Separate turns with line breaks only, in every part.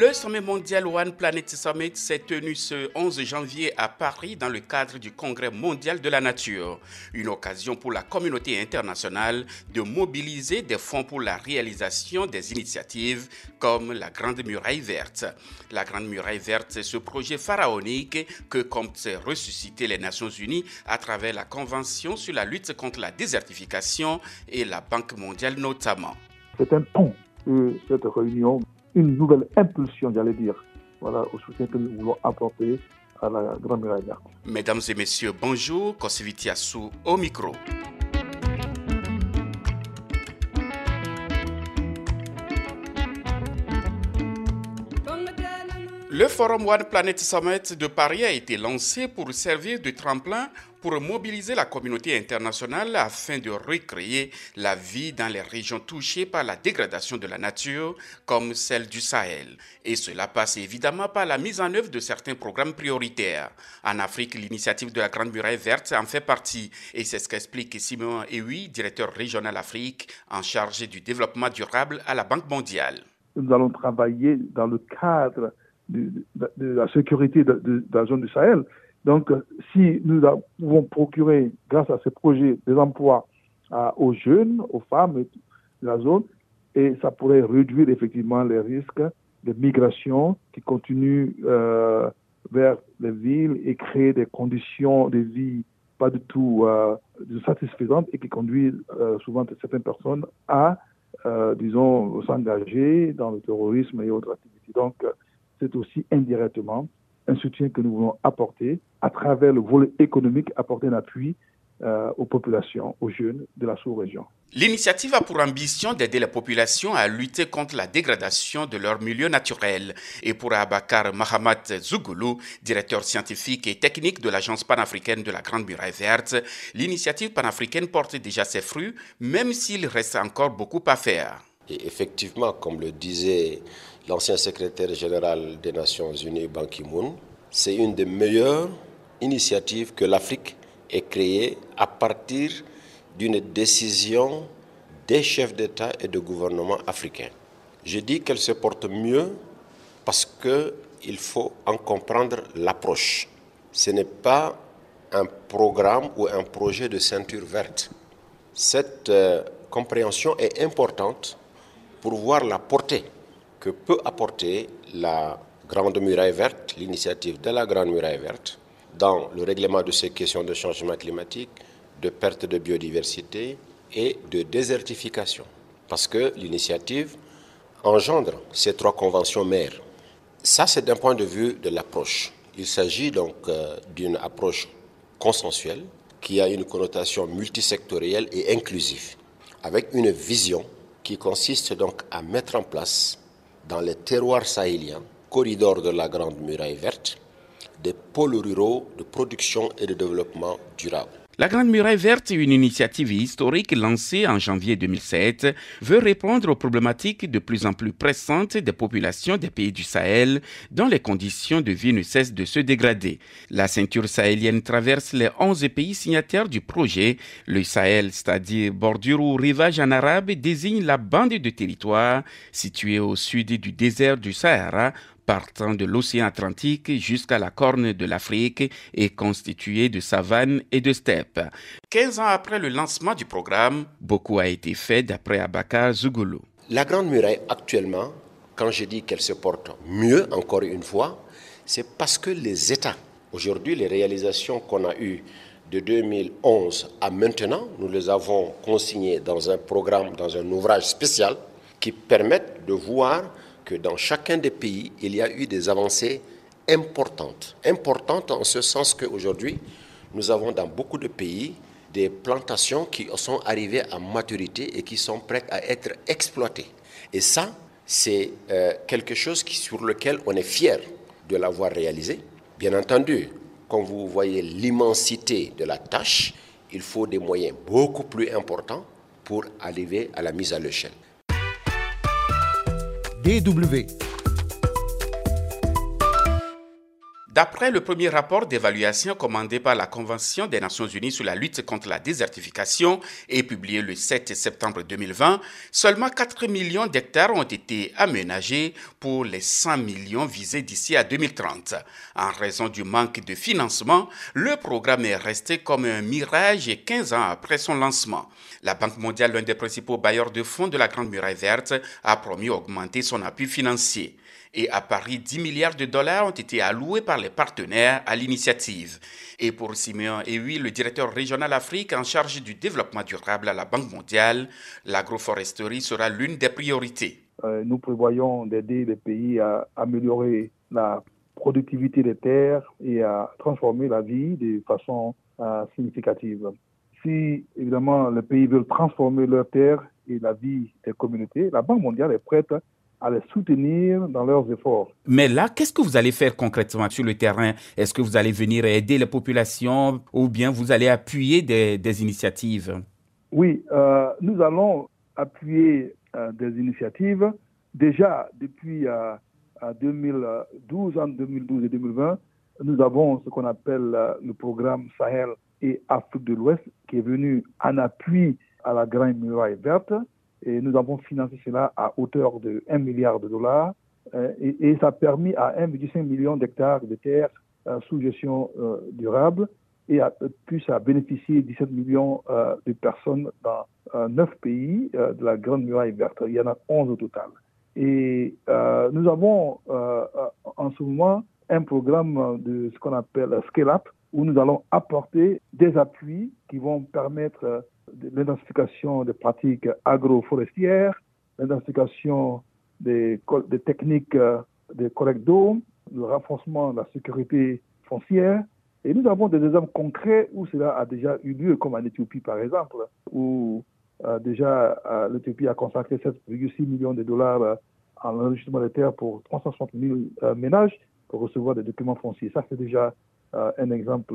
Le sommet mondial One Planet Summit s'est tenu ce 11 janvier à Paris dans le cadre du Congrès mondial de la nature. Une occasion pour la communauté internationale de mobiliser des fonds pour la réalisation des initiatives comme la Grande Muraille Verte. La Grande Muraille Verte, c'est ce projet pharaonique que comptent ressusciter les Nations Unies à travers la Convention sur la lutte contre la désertification et la Banque mondiale notamment.
C'est un pont de cette réunion une nouvelle impulsion, j'allais dire, voilà, au soutien que nous voulons apporter à la Grande Muraille.
Mesdames et messieurs, bonjour. Kosiviti Assou au micro. Le Forum One Planet Summit de Paris a été lancé pour servir de tremplin pour mobiliser la communauté internationale afin de recréer la vie dans les régions touchées par la dégradation de la nature, comme celle du Sahel. Et cela passe évidemment par la mise en œuvre de certains programmes prioritaires. En Afrique, l'initiative de la Grande Muraille Verte en fait partie. Et c'est ce qu'explique Simon Ewi, directeur régional Afrique, en charge du développement durable à la Banque mondiale.
Nous allons travailler dans le cadre de, la sécurité de, la zone du Sahel. Donc, si nous pouvons procurer, grâce à ces projets, des emplois aux jeunes, aux femmes de la zone, et ça pourrait réduire effectivement les risques de migration qui continuent euh, vers les villes et créer des conditions de vie pas du tout euh, satisfaisantes et qui conduisent euh, souvent certaines personnes à, disons, s'engager dans le terrorisme et autres activités. Donc, c'est aussi indirectement un soutien que nous voulons apporter à travers le volet économique, apporter un appui euh, aux populations, aux jeunes de la sous-région.
L'initiative a pour ambition d'aider les populations à lutter contre la dégradation de leur milieu naturel. Et pour Abakar Mahamat Zougoulou, directeur scientifique et technique de l'Agence panafricaine de la Grande Muraille Verte, l'initiative panafricaine porte déjà ses fruits, même s'il reste encore beaucoup à faire.
Et effectivement, comme le disait l'ancien secrétaire général des Nations Unies, Ban Ki-moon, c'est une des meilleures initiatives que l'Afrique ait créée à partir d'une décision des chefs d'État et de gouvernement africains. Je dis qu'elle se porte mieux parce qu'il faut en comprendre l'approche. Ce n'est pas un programme ou un projet de ceinture verte. Cette euh, compréhension est importante pour voir la portée que peut apporter la Grande Muraille Verte, l'initiative de la Grande Muraille Verte, dans le règlement de ces questions de changement climatique, de perte de biodiversité et de désertification. Parce que l'initiative engendre ces trois conventions mères. Ça, c'est d'un point de vue de l'approche. Il s'agit donc euh, d'une approche consensuelle qui a une connotation multisectorielle et inclusive, avec une vision qui consiste donc à mettre en place dans les terroirs sahéliens, corridors de la Grande Muraille Verte, des pôles ruraux de production et de développement durable.
La Grande Muraille Verte, une initiative historique lancée en janvier 2007, veut répondre aux problématiques de plus en plus pressantes des populations des pays du Sahel, dont les conditions de vie ne cessent de se dégrader. La ceinture sahélienne traverse les 11 pays signataires du projet. Le Sahel, c'est-à-dire bordure ou rivage en arabe, désigne la bande de territoire située au sud du désert du Sahara partant de l'océan Atlantique jusqu'à la corne de l'Afrique est constituée de savanes et de steppes. 15 ans après le lancement du programme, beaucoup a été fait d'après Abaka Zougoulou.
La Grande Muraille actuellement, quand je dis qu'elle se porte mieux, encore une fois, c'est parce que les États, aujourd'hui les réalisations qu'on a eues de 2011 à maintenant, nous les avons consignées dans un programme, dans un ouvrage spécial qui permettent de voir que dans chacun des pays, il y a eu des avancées importantes. Importantes en ce sens qu'aujourd'hui, nous avons dans beaucoup de pays des plantations qui sont arrivées à maturité et qui sont prêtes à être exploitées. Et ça, c'est euh, quelque chose sur lequel on est fier de l'avoir réalisé. Bien entendu, quand vous voyez l'immensité de la tâche, il faut des moyens beaucoup plus importants pour arriver à la mise à l'échelle.
DW.
D'après le premier rapport d'évaluation commandé par la Convention des Nations Unies sur la lutte contre la désertification et publié le 7 septembre 2020, seulement 4 millions d'hectares ont été aménagés pour les 100 millions visés d'ici à 2030. En raison du manque de financement, le programme est resté comme un mirage 15 ans après son lancement. La Banque mondiale, l'un des principaux bailleurs de fonds de la Grande Muraille verte, a promis d'augmenter son appui financier. Et à Paris, 10 milliards de dollars ont été alloués par les partenaires à l'initiative. Et pour Simeon Ewi, le directeur régional Afrique en charge du développement durable à la Banque mondiale, l'agroforesterie sera l'une des priorités.
Euh, nous prévoyons d'aider les pays à améliorer la productivité des terres et à transformer la vie de façon euh, significative. Si évidemment les pays veulent transformer leurs terres et la vie des communautés, la Banque mondiale est prête à les soutenir dans leurs efforts.
Mais là, qu'est-ce que vous allez faire concrètement sur le terrain? Est-ce que vous allez venir aider les populations ou bien vous allez appuyer des, initiatives?
Oui, euh, nous allons appuyer euh, des initiatives. Déjà, depuis 2012, euh, en 2012 et 2020, nous avons ce qu'on appelle le programme Sahel et Afrique de l'Ouest qui est venu en appui à la Grande Muraille Verte et nous avons financé cela à hauteur de 1 milliard de dollars. Euh, et, ça a permis à 1,5 million d'hectares de terres euh, sous gestion euh, durable et a, puis ça a bénéficié 17 millions de personnes dans 9 pays de la Grande Muraille verte. Il y en a 11 au total. Et nous avons en ce moment un programme de ce qu'on appelle Scale Up où nous allons apporter des appuis qui vont permettre l'identification des pratiques agroforestières, l'identification des, techniques euh, de collecte d'eau, le renforcement de la sécurité foncière. Et nous avons des exemples concrets où cela a déjà eu lieu, comme en Éthiopie par exemple, où euh, déjà euh, l'Éthiopie a consacré 7,6 millions de dollars en enregistrement des terres pour 360 000 ménages pour recevoir des documents fonciers. Ça, c'est déjà un exemple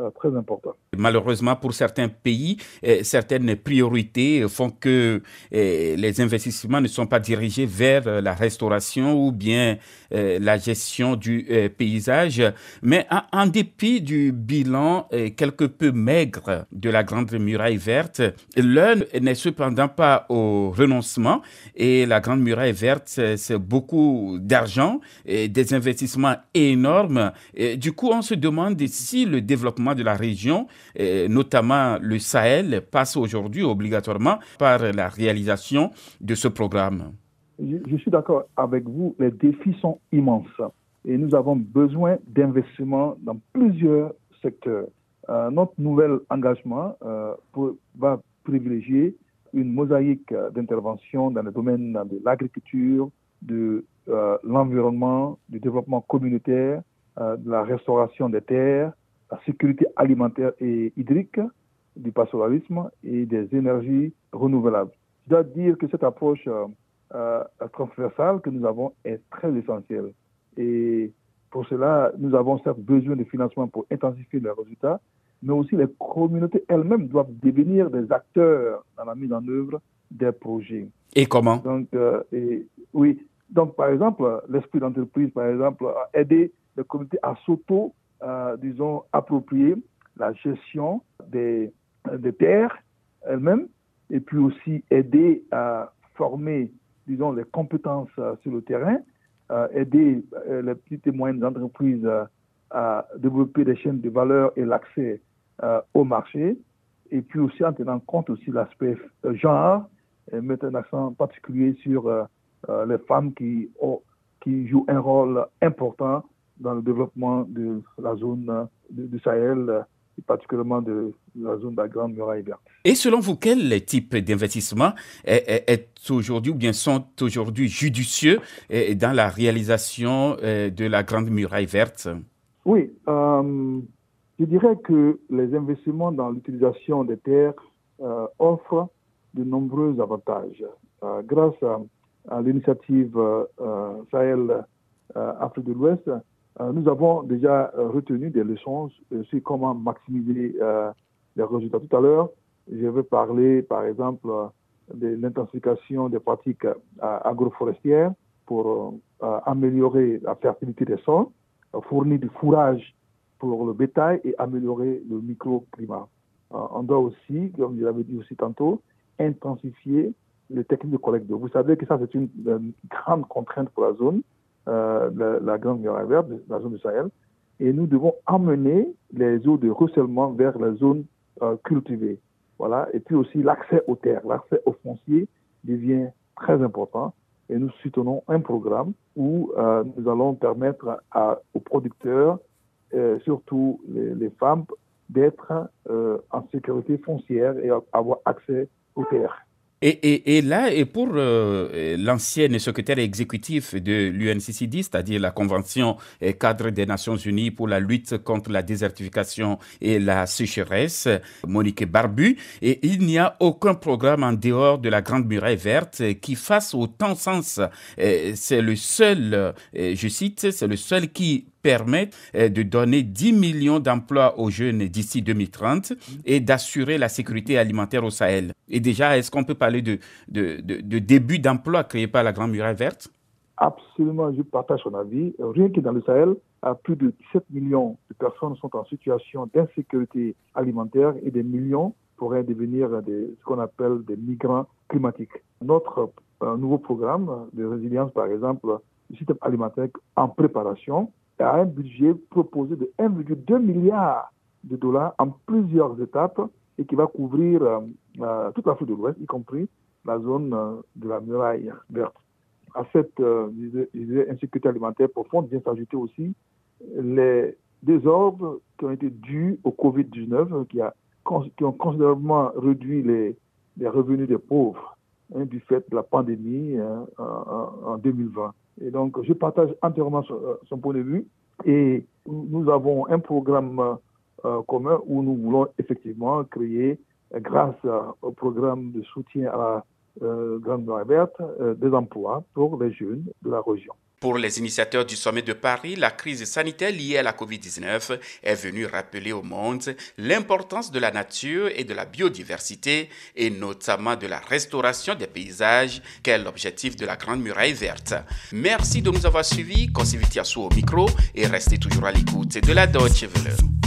euh, très important.
Malheureusement, pour certains pays, euh, certaines priorités font que les investissements ne sont pas dirigés vers la restauration ou bien la gestion du paysage. Mais en, dépit du bilan quelque peu maigre de la Grande Muraille verte, l'un n'est cependant pas au renoncement et la Grande Muraille verte, c'est beaucoup d'argent des investissements énormes. Du coup, on se demande si le développement de la région, notamment le Sahel, passe aujourd'hui obligatoirement par la réalisation de ce programme.
Je, suis d'accord avec vous, les défis sont immenses et nous avons besoin d'investissements dans plusieurs secteurs. Euh, notre nouvel engagement euh, va privilégier une mosaïque d'intervention dans le domaine de l'agriculture, de euh, l'environnement, du développement communautaire, euh, de la restauration des terres, la sécurité alimentaire et hydrique, du pastoralisme et des énergies renouvelables. Je dois dire que cette approche euh, euh, transversale que nous avons est très essentielle. Et pour cela, nous avons certes besoin de financement pour intensifier les résultats, mais aussi les communautés elles-mêmes doivent devenir des acteurs dans la mise en œuvre des projets.
Et comment?
Donc, et, oui. Donc, par exemple, l'esprit d'entreprise, par exemple, a aidé les communautés à s'auto, euh, disons, approprier la gestion des, des terres elles-mêmes et puis aussi aider à former, disons, les compétences euh, sur le terrain, euh, aider les petites et moyennes entreprises à développer des chaînes de valeur et l'accès au marché, et puis aussi en tenant compte aussi l'aspect genre, et mettre un accent particulier sur les femmes qui, ont, qui jouent un rôle important dans le développement de la zone du Sahel et particulièrement de la zone de la Grande Muraille verte.
Et selon vous, quel type d'investissement est, aujourd'hui ou bien sont aujourd'hui judicieux dans la réalisation euh, de la Grande Muraille verte?
Oui, euh, je dirais que les investissements dans l'utilisation des terres euh, offrent de nombreux avantages. grâce à, à l'initiative Sahel Afrique de l'Ouest, nous avons déjà euh, retenu des leçons sur comment maximiser euh, les résultats. Tout à l'heure, je vais parler, par exemple, de l'intensification des pratiques agroforestières pour améliorer la fertilité des sols. fournir du fourrage pour le bétail et améliorer le microclimat. on doit aussi, comme je l'avais dit aussi tantôt, intensifier les techniques de collecte d'eau. Vous savez que ça, c'est une, grande contrainte pour la zone, la, la, grande muraille verte, la zone du Sahel. Et nous devons amener les eaux de ruissellement vers la zone cultivée. Voilà. Et puis aussi l'accès aux terres, l'accès aux fonciers devient très important. Et nous soutenons un programme où euh, nous allons permettre aux producteurs, euh, surtout les, les femmes, d'être euh, en sécurité foncière et avoir accès aux terres.
Et, là, et pour euh, l'ancienne secrétaire exécutif de l'UNCCD, c'est-à-dire la Convention euh, cadre des Nations Unies pour la lutte contre la désertification et la sécheresse, Monique Barbu, et il n'y a aucun programme en dehors de la Grande Muraille Verte qui fasse autant sens. Euh, c'est le seul, je cite, c'est le seul qui permettre euh, de donner 10 millions d'emplois aux jeunes d'ici 2030 et d'assurer la sécurité alimentaire au Sahel. Et déjà, est-ce qu'on peut parler de, début d'emploi créé par la Grande Muraille Verte?
Absolument, je partage son avis. Rien que dans le Sahel, plus de 17 millions de personnes sont en situation d'insécurité alimentaire et des millions pourraient devenir des, ce qu'on appelle des migrants climatiques. Notre euh, nouveau programme de résilience, par exemple, du système alimentaire en préparation, a un budget proposé de 1,2 milliard de dollars en plusieurs étapes et qui va couvrir euh, euh, toute l'Afrique de l'Ouest, y compris la zone euh, de la muraille verte. À cette insécurité alimentaire profonde vient s'ajouter aussi les désordres qui ont été dus au Covid-19, qui, qui, ont considérablement réduit les, les revenus des pauvres hein, du fait de la pandémie hein, en 2020. Et donc, je partage entièrement euh, son, point de vue. Et nous avons un programme euh, commun où nous voulons effectivement créer, grâce au programme de soutien à la euh, Grande Verte, des emplois pour les jeunes de la région.
Pour les initiateurs du sommet de Paris, la crise sanitaire liée à la COVID-19 est venue rappeler au monde l'importance de la nature et de la biodiversité et notamment de la restauration des paysages, qu'est l'objectif de la Grande Muraille Verte. Merci de nous avoir suivis, Konsivitiasu au micro et restez toujours à l'écoute de la Deutsche Welle.